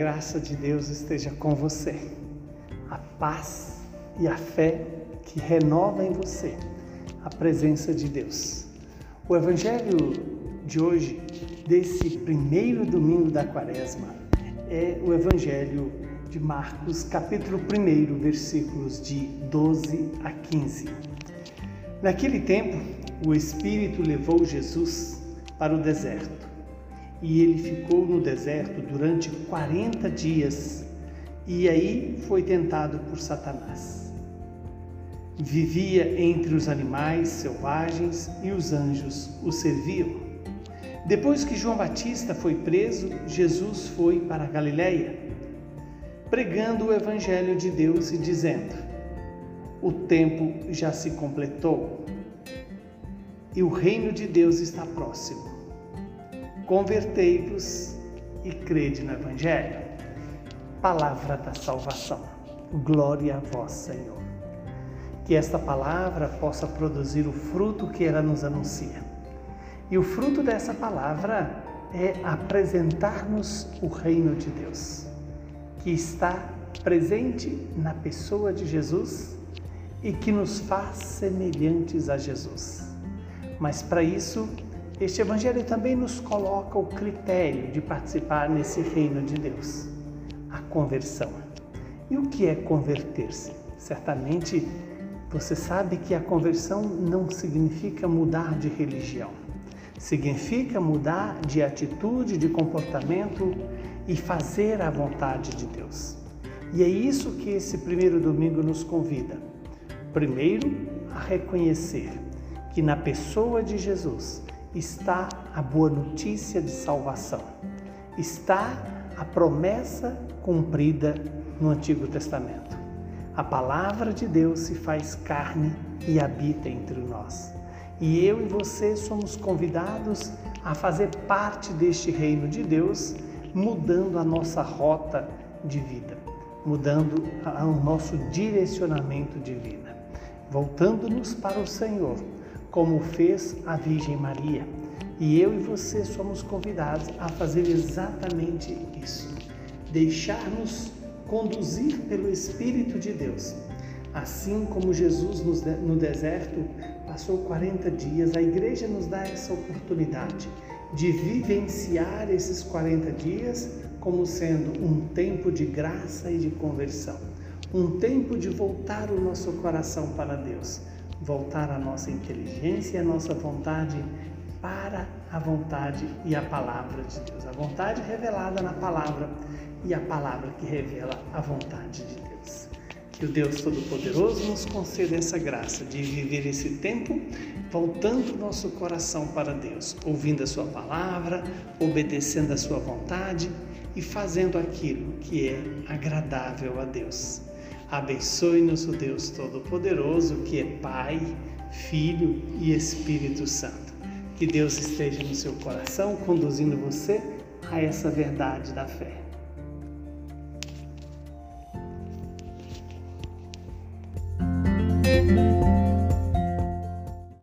graça de Deus esteja com você. A paz e a fé que renova em você a presença de Deus. O evangelho de hoje, desse primeiro domingo da quaresma, é o evangelho de Marcos, capítulo 1, versículos de 12 a 15. Naquele tempo, o Espírito levou Jesus para o deserto e ele ficou no deserto durante 40 dias e aí foi tentado por Satanás. Vivia entre os animais selvagens e os anjos o serviam. Depois que João Batista foi preso, Jesus foi para Galiléia, pregando o evangelho de Deus e dizendo: O tempo já se completou e o reino de Deus está próximo Convertei-vos e crede no Evangelho. Palavra da salvação. Glória a vós, Senhor. Que esta palavra possa produzir o fruto que ela nos anuncia. E o fruto dessa palavra é apresentar-nos o reino de Deus, que está presente na pessoa de Jesus e que nos faz semelhantes a Jesus. Mas para isso, este Evangelho também nos coloca o critério de participar nesse reino de Deus, a conversão. E o que é converter-se? Certamente você sabe que a conversão não significa mudar de religião, significa mudar de atitude, de comportamento e fazer a vontade de Deus. E é isso que esse primeiro domingo nos convida. Primeiro, a reconhecer que na pessoa de Jesus está a boa notícia de salvação, está a promessa cumprida no Antigo Testamento. A palavra de Deus se faz carne e habita entre nós. E eu e você somos convidados a fazer parte deste reino de Deus, mudando a nossa rota de vida, mudando o nosso direcionamento de vida, voltando-nos para o Senhor como fez a Virgem Maria. E eu e você somos convidados a fazer exatamente isso. Deixar-nos conduzir pelo Espírito de Deus. Assim como Jesus no deserto passou 40 dias, a igreja nos dá essa oportunidade de vivenciar esses 40 dias como sendo um tempo de graça e de conversão, um tempo de voltar o nosso coração para Deus, voltar a nossa inteligência e a nossa vontade para a vontade e a palavra de Deus. A vontade revelada na palavra e a palavra que revela a vontade de Deus. Que o Deus Todo-Poderoso nos conceda essa graça de viver esse tempo voltando nosso coração para Deus, ouvindo a Sua palavra, obedecendo a Sua vontade e fazendo aquilo que é agradável a Deus. Abençoe-nos o Deus Todo-Poderoso, que é Pai, Filho e Espírito Santo. Que Deus esteja no seu coração, conduzindo você a essa verdade da fé.